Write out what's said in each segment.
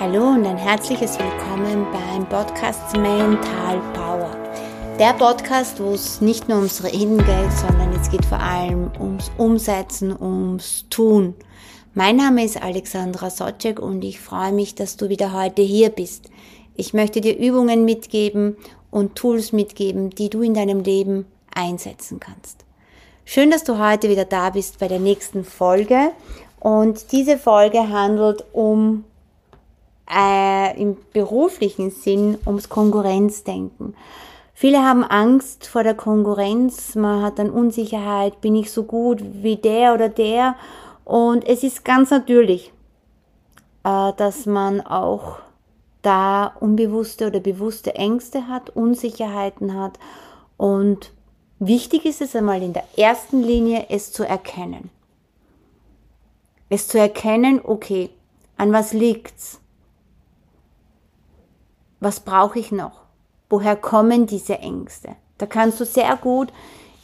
Hallo und ein herzliches Willkommen beim Podcast Mental Power. Der Podcast, wo es nicht nur ums Reden geht, sondern es geht vor allem ums Umsetzen, ums Tun. Mein Name ist Alexandra Socek und ich freue mich, dass du wieder heute hier bist. Ich möchte dir Übungen mitgeben und Tools mitgeben, die du in deinem Leben einsetzen kannst. Schön, dass du heute wieder da bist bei der nächsten Folge. Und diese Folge handelt um äh, im beruflichen Sinn ums Konkurrenzdenken. Viele haben Angst vor der Konkurrenz, man hat dann Unsicherheit, bin ich so gut wie der oder der. Und es ist ganz natürlich, äh, dass man auch da unbewusste oder bewusste Ängste hat, Unsicherheiten hat. Und wichtig ist es einmal in der ersten Linie, es zu erkennen. Es zu erkennen, okay, an was liegt's? Was brauche ich noch? Woher kommen diese Ängste? Da kannst du sehr gut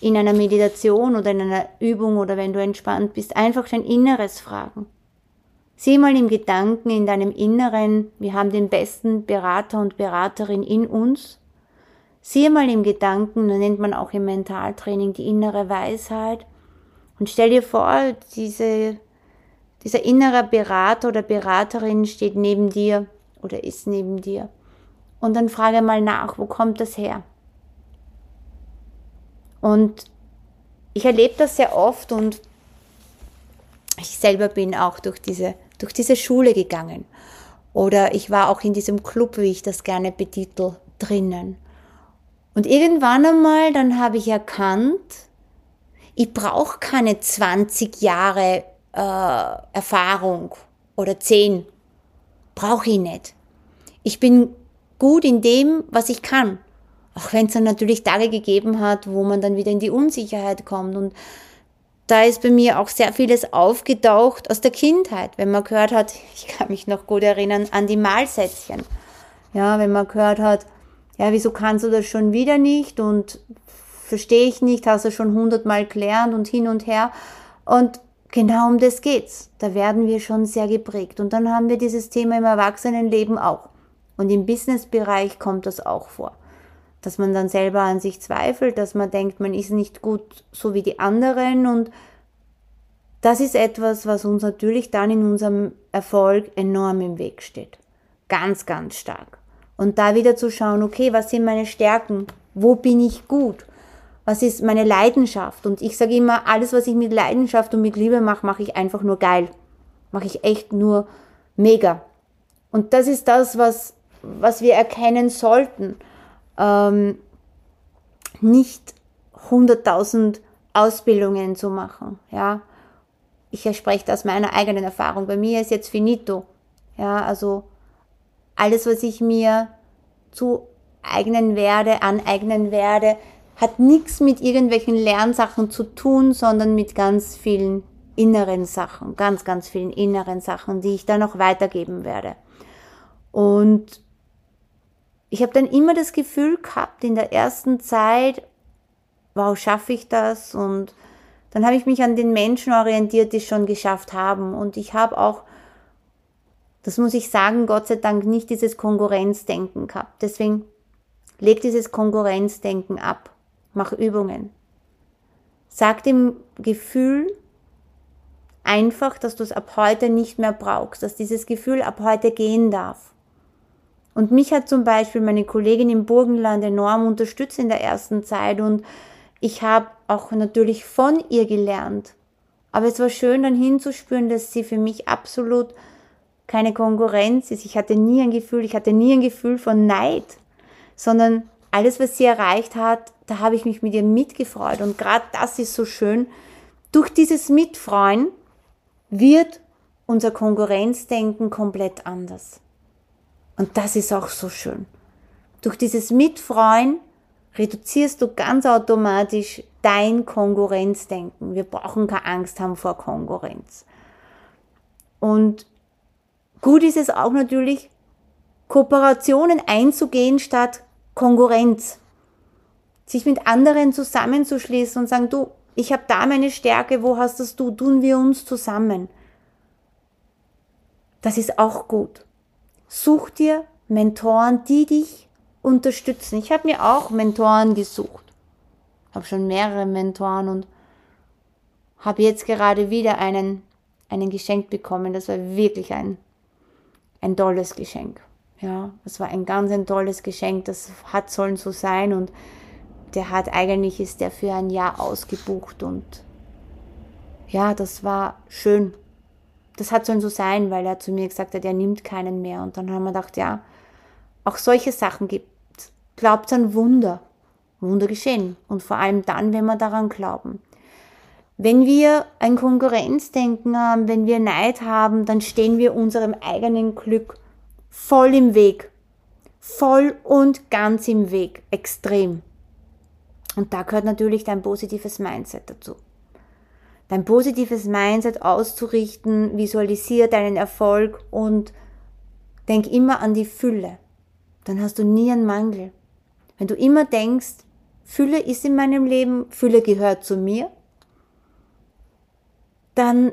in einer Meditation oder in einer Übung oder wenn du entspannt bist, einfach dein Inneres fragen. Sieh mal im Gedanken in deinem Inneren, wir haben den besten Berater und Beraterin in uns. Sieh mal im Gedanken, da nennt man auch im Mentaltraining die innere Weisheit. Und stell dir vor, diese, dieser innere Berater oder Beraterin steht neben dir oder ist neben dir. Und dann frage mal nach, wo kommt das her? Und ich erlebe das sehr oft und ich selber bin auch durch diese durch diese Schule gegangen. Oder ich war auch in diesem Club, wie ich das gerne betitel, drinnen. Und irgendwann einmal, dann habe ich erkannt, ich brauche keine 20 Jahre äh, Erfahrung oder 10. Brauche ich nicht. Ich bin gut in dem, was ich kann. Auch wenn es dann natürlich Tage gegeben hat, wo man dann wieder in die Unsicherheit kommt. Und da ist bei mir auch sehr vieles aufgetaucht aus der Kindheit, wenn man gehört hat, ich kann mich noch gut erinnern an die Malsätzchen. Ja, wenn man gehört hat, ja, wieso kannst du das schon wieder nicht und verstehe ich nicht, hast du schon hundertmal gelernt und hin und her. Und genau um das geht's. Da werden wir schon sehr geprägt. Und dann haben wir dieses Thema im Erwachsenenleben auch. Und im Businessbereich kommt das auch vor dass man dann selber an sich zweifelt, dass man denkt, man ist nicht gut so wie die anderen und das ist etwas, was uns natürlich dann in unserem Erfolg enorm im Weg steht. Ganz, ganz stark. Und da wieder zu schauen, okay, was sind meine Stärken? Wo bin ich gut? Was ist meine Leidenschaft? Und ich sage immer, alles, was ich mit Leidenschaft und mit Liebe mache, mache ich einfach nur geil. Mache ich echt nur mega. Und das ist das, was, was wir erkennen sollten ähm, nicht 100.000 Ausbildungen zu machen. Ja, ich spreche aus meiner eigenen Erfahrung. Bei mir ist jetzt finito. Ja, also alles, was ich mir zu eignen werde, aneignen werde, hat nichts mit irgendwelchen Lernsachen zu tun, sondern mit ganz vielen inneren Sachen, ganz, ganz vielen inneren Sachen, die ich dann noch weitergeben werde. Und ich habe dann immer das Gefühl gehabt in der ersten Zeit, wow, schaffe ich das? Und dann habe ich mich an den Menschen orientiert, die es schon geschafft haben. Und ich habe auch, das muss ich sagen, Gott sei Dank nicht dieses Konkurrenzdenken gehabt. Deswegen leg dieses Konkurrenzdenken ab. Mach Übungen. Sag dem Gefühl einfach, dass du es ab heute nicht mehr brauchst, dass dieses Gefühl ab heute gehen darf. Und mich hat zum Beispiel meine Kollegin im Burgenland enorm unterstützt in der ersten Zeit und ich habe auch natürlich von ihr gelernt. Aber es war schön dann hinzuspüren, dass sie für mich absolut keine Konkurrenz ist. Ich hatte nie ein Gefühl, ich hatte nie ein Gefühl von Neid, sondern alles, was sie erreicht hat, da habe ich mich mit ihr mitgefreut. Und gerade das ist so schön. Durch dieses Mitfreuen wird unser Konkurrenzdenken komplett anders. Und das ist auch so schön. Durch dieses Mitfreuen reduzierst du ganz automatisch dein Konkurrenzdenken. Wir brauchen keine Angst haben vor Konkurrenz. Und gut ist es auch natürlich, Kooperationen einzugehen statt Konkurrenz. Sich mit anderen zusammenzuschließen und sagen, du, ich habe da meine Stärke, wo hast das du? Tun wir uns zusammen. Das ist auch gut. Such dir Mentoren, die dich unterstützen. Ich habe mir auch Mentoren gesucht. Habe schon mehrere Mentoren und habe jetzt gerade wieder einen, einen geschenkt bekommen. Das war wirklich ein, ein tolles Geschenk. Ja, das war ein ganz ein tolles Geschenk. Das hat sollen so sein und der hat eigentlich ist der für ein Jahr ausgebucht und ja, das war schön. Das hat sollen so sein, weil er zu mir gesagt hat, er nimmt keinen mehr. Und dann haben wir gedacht, ja, auch solche Sachen gibt. Glaubt an Wunder. Wunder geschehen. Und vor allem dann, wenn wir daran glauben. Wenn wir ein Konkurrenzdenken haben, wenn wir Neid haben, dann stehen wir unserem eigenen Glück voll im Weg. Voll und ganz im Weg. Extrem. Und da gehört natürlich dein positives Mindset dazu. Dein positives Mindset auszurichten, visualisiere deinen Erfolg und denk immer an die Fülle. Dann hast du nie einen Mangel. Wenn du immer denkst, Fülle ist in meinem Leben, Fülle gehört zu mir, dann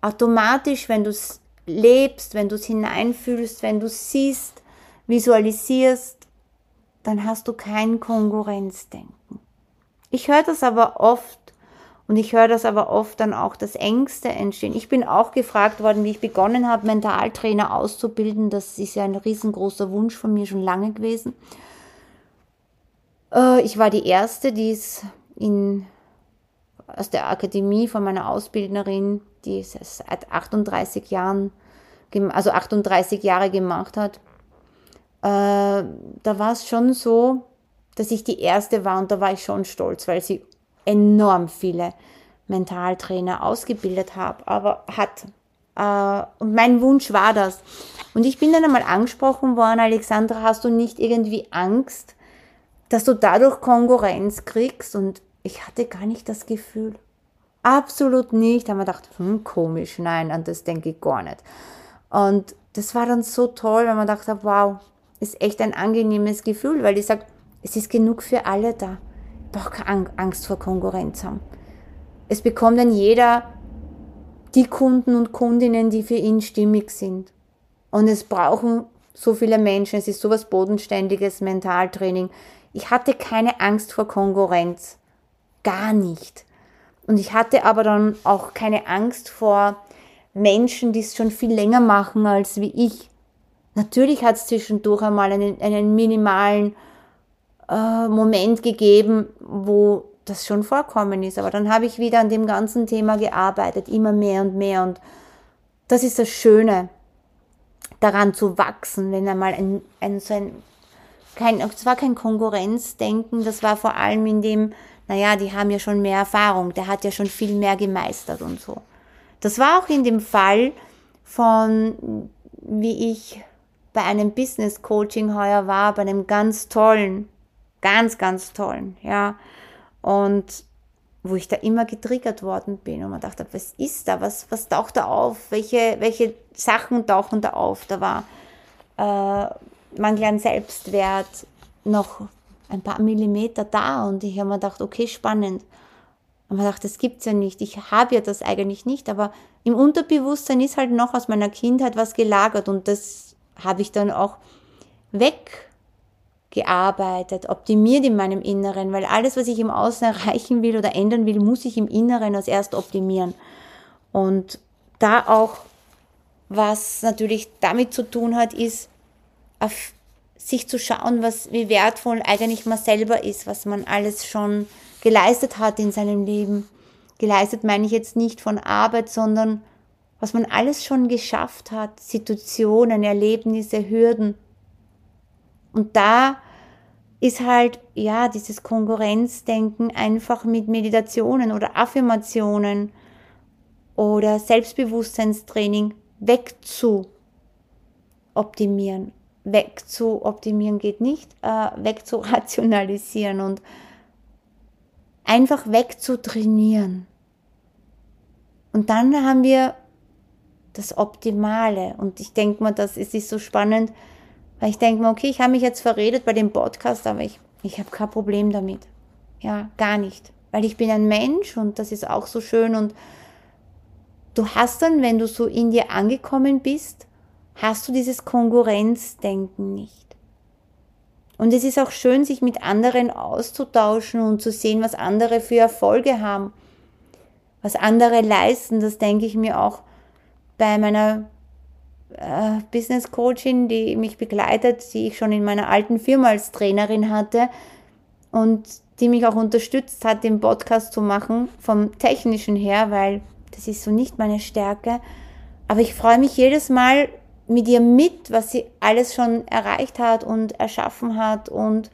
automatisch, wenn du es lebst, wenn du es hineinfühlst, wenn du siehst, visualisierst, dann hast du kein Konkurrenzdenken. Ich höre das aber oft und ich höre das aber oft dann auch, dass Ängste entstehen. Ich bin auch gefragt worden, wie ich begonnen habe, Mentaltrainer auszubilden. Das ist ja ein riesengroßer Wunsch von mir schon lange gewesen. Äh, ich war die erste, die es in, aus der Akademie von meiner Ausbildnerin, die es seit 38 Jahren, also 38 Jahre gemacht hat, äh, da war es schon so, dass ich die erste war und da war ich schon stolz, weil sie enorm viele Mentaltrainer ausgebildet habe, aber hat. Äh, und mein Wunsch war das. Und ich bin dann einmal angesprochen worden, Alexandra, hast du nicht irgendwie Angst, dass du dadurch Konkurrenz kriegst? Und ich hatte gar nicht das Gefühl. Absolut nicht. Da haben wir gedacht, hm, komisch, nein, an das denke ich gar nicht. Und das war dann so toll, weil man dachte, wow, ist echt ein angenehmes Gefühl, weil ich sage, es ist genug für alle da. Doch keine Angst vor Konkurrenz haben. Es bekommt dann jeder die Kunden und Kundinnen, die für ihn stimmig sind. Und es brauchen so viele Menschen, es ist sowas bodenständiges Mentaltraining. Ich hatte keine Angst vor Konkurrenz. Gar nicht. Und ich hatte aber dann auch keine Angst vor Menschen, die es schon viel länger machen als wie ich. Natürlich hat es zwischendurch einmal einen, einen minimalen äh, Moment gegeben, wo das schon vorkommen ist. Aber dann habe ich wieder an dem ganzen Thema gearbeitet, immer mehr und mehr. Und das ist das Schöne, daran zu wachsen, wenn einmal ein, ein so ein, kein, es war kein Konkurrenzdenken, das war vor allem in dem, naja, die haben ja schon mehr Erfahrung, der hat ja schon viel mehr gemeistert und so. Das war auch in dem Fall von, wie ich bei einem Business Coaching heuer war, bei einem ganz tollen, ganz, ganz tollen, ja. Und wo ich da immer getriggert worden bin und man dachte, was ist da, was, was taucht da auf, welche, welche Sachen tauchen da auf, da war äh, Mangel an Selbstwert noch ein paar Millimeter da und ich habe mir gedacht, okay, spannend. Und man dachte, das gibt's ja nicht, ich habe ja das eigentlich nicht, aber im Unterbewusstsein ist halt noch aus meiner Kindheit was gelagert und das habe ich dann auch weggearbeitet, optimiert in meinem Inneren, weil alles, was ich im Außen erreichen will oder ändern will, muss ich im Inneren als erst optimieren. Und da auch, was natürlich damit zu tun hat, ist, auf sich zu schauen, was, wie wertvoll eigentlich man selber ist, was man alles schon geleistet hat in seinem Leben. Geleistet meine ich jetzt nicht von Arbeit, sondern was man alles schon geschafft hat, Situationen, Erlebnisse, Hürden. Und da ist halt, ja, dieses Konkurrenzdenken einfach mit Meditationen oder Affirmationen oder Selbstbewusstseinstraining wegzuoptimieren. Wegzuoptimieren geht nicht, äh, wegzurationalisieren und einfach wegzutrainieren. Und dann haben wir das Optimale. Und ich denke mal, das ist, ist so spannend, weil ich denke mir, okay, ich habe mich jetzt verredet bei dem Podcast, aber ich, ich habe kein Problem damit. Ja, gar nicht. Weil ich bin ein Mensch und das ist auch so schön und du hast dann, wenn du so in dir angekommen bist, hast du dieses Konkurrenzdenken nicht. Und es ist auch schön, sich mit anderen auszutauschen und zu sehen, was andere für Erfolge haben, was andere leisten. Das denke ich mir auch bei meiner äh, Business Coachin, die mich begleitet, die ich schon in meiner alten Firma als Trainerin hatte und die mich auch unterstützt hat, den Podcast zu machen, vom technischen her, weil das ist so nicht meine Stärke. Aber ich freue mich jedes Mal mit ihr mit, was sie alles schon erreicht hat und erschaffen hat. Und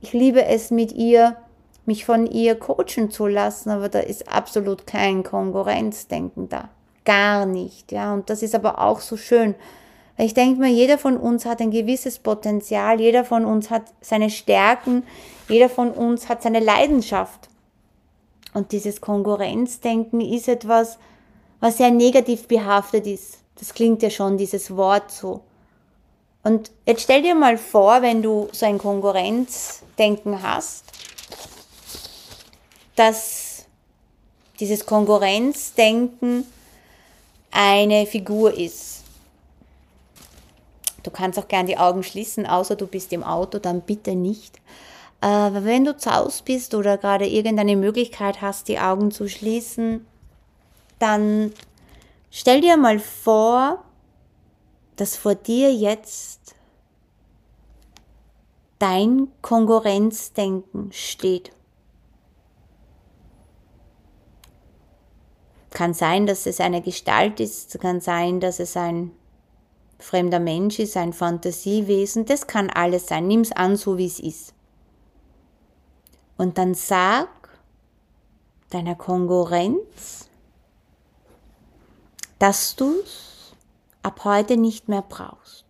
ich liebe es mit ihr, mich von ihr coachen zu lassen. Aber da ist absolut kein Konkurrenzdenken da. Gar nicht. Ja, und das ist aber auch so schön. Ich denke mir, jeder von uns hat ein gewisses Potenzial. Jeder von uns hat seine Stärken. Jeder von uns hat seine Leidenschaft. Und dieses Konkurrenzdenken ist etwas, was sehr negativ behaftet ist. Das klingt ja schon, dieses Wort so. Und jetzt stell dir mal vor, wenn du so ein Konkurrenzdenken hast, dass dieses Konkurrenzdenken eine Figur ist. Du kannst auch gern die Augen schließen, außer du bist im Auto, dann bitte nicht. Aber äh, wenn du zu Hause bist oder gerade irgendeine Möglichkeit hast, die Augen zu schließen, dann stell dir mal vor, dass vor dir jetzt dein Konkurrenzdenken steht. Kann sein, dass es eine Gestalt ist, kann sein, dass es ein fremder Mensch ist, ein Fantasiewesen, das kann alles sein. Nimm es an, so wie es ist. Und dann sag deiner Konkurrenz, dass du es ab heute nicht mehr brauchst.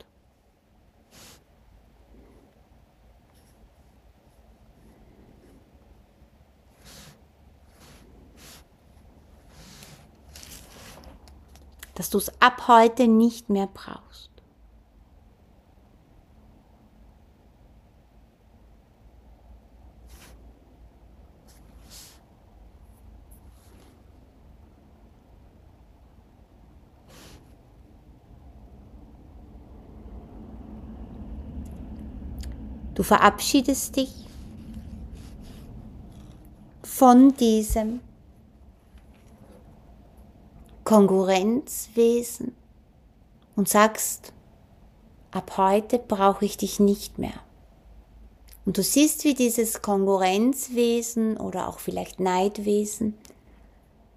Dass du es ab heute nicht mehr brauchst. Du verabschiedest dich von diesem Konkurrenzwesen und sagst, ab heute brauche ich dich nicht mehr. Und du siehst, wie dieses Konkurrenzwesen oder auch vielleicht Neidwesen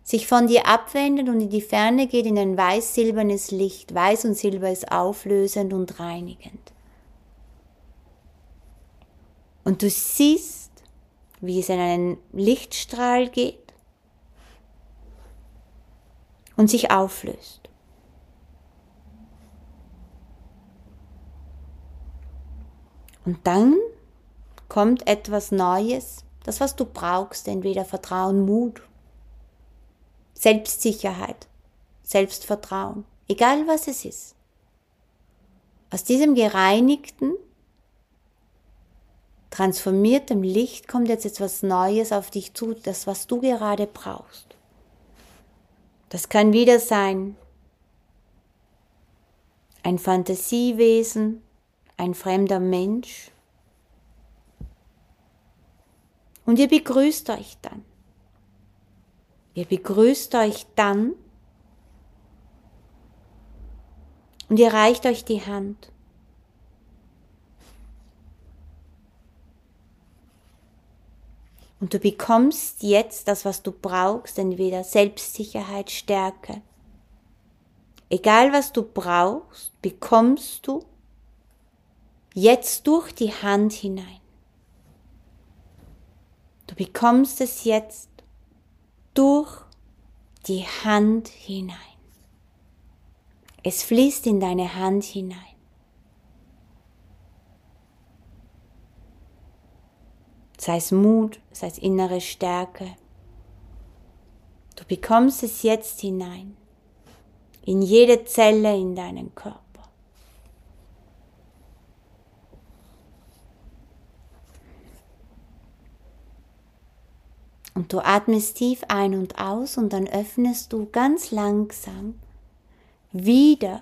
sich von dir abwendet und in die Ferne geht in ein weiß-silbernes Licht. Weiß und Silber ist auflösend und reinigend. Und du siehst, wie es in einen Lichtstrahl geht und sich auflöst. Und dann kommt etwas Neues, das, was du brauchst, entweder Vertrauen, Mut, Selbstsicherheit, Selbstvertrauen, egal was es ist. Aus diesem gereinigten, transformiertem Licht kommt jetzt etwas Neues auf dich zu, das, was du gerade brauchst. Das kann wieder sein ein Fantasiewesen, ein fremder Mensch. Und ihr begrüßt euch dann. Ihr begrüßt euch dann und ihr reicht euch die Hand. Und du bekommst jetzt das, was du brauchst, entweder Selbstsicherheit, Stärke. Egal was du brauchst, bekommst du jetzt durch die Hand hinein. Du bekommst es jetzt durch die Hand hinein. Es fließt in deine Hand hinein. Sei es Mut, sei es innere Stärke. Du bekommst es jetzt hinein, in jede Zelle in deinen Körper. Und du atmest tief ein und aus und dann öffnest du ganz langsam wieder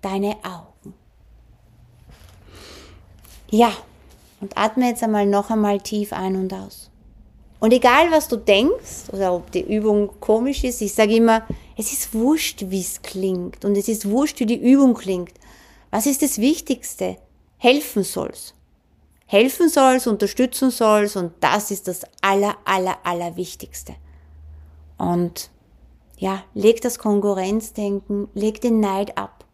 deine Augen. Ja, und atme jetzt einmal noch einmal tief ein und aus. Und egal, was du denkst oder ob die Übung komisch ist, ich sage immer, es ist wurscht, wie es klingt und es ist wurscht, wie die Übung klingt. Was ist das Wichtigste? Helfen soll's. Helfen soll's, unterstützen soll's und das ist das aller, aller, aller Wichtigste. Und ja, leg das Konkurrenzdenken, leg den Neid ab.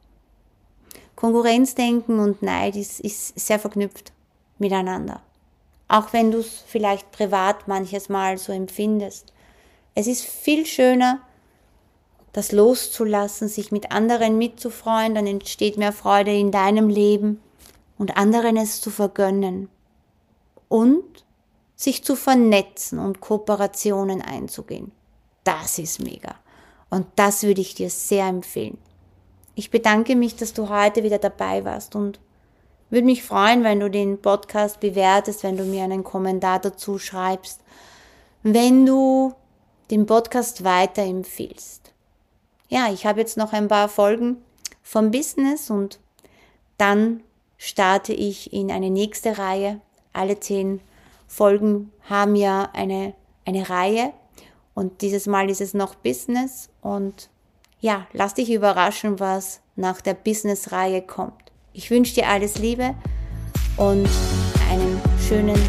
Konkurrenzdenken und Neid ist, ist sehr verknüpft miteinander. Auch wenn du es vielleicht privat manches Mal so empfindest. Es ist viel schöner, das loszulassen, sich mit anderen mitzufreuen, dann entsteht mehr Freude in deinem Leben und anderen es zu vergönnen. Und sich zu vernetzen und Kooperationen einzugehen. Das ist mega. Und das würde ich dir sehr empfehlen. Ich bedanke mich, dass du heute wieder dabei warst und würde mich freuen, wenn du den Podcast bewertest, wenn du mir einen Kommentar dazu schreibst, wenn du den Podcast weiterempfiehlst. Ja, ich habe jetzt noch ein paar Folgen vom Business und dann starte ich in eine nächste Reihe. Alle zehn Folgen haben ja eine, eine Reihe und dieses Mal ist es noch Business und ja, lass dich überraschen, was nach der Business-Reihe kommt. Ich wünsche dir alles Liebe und einen schönen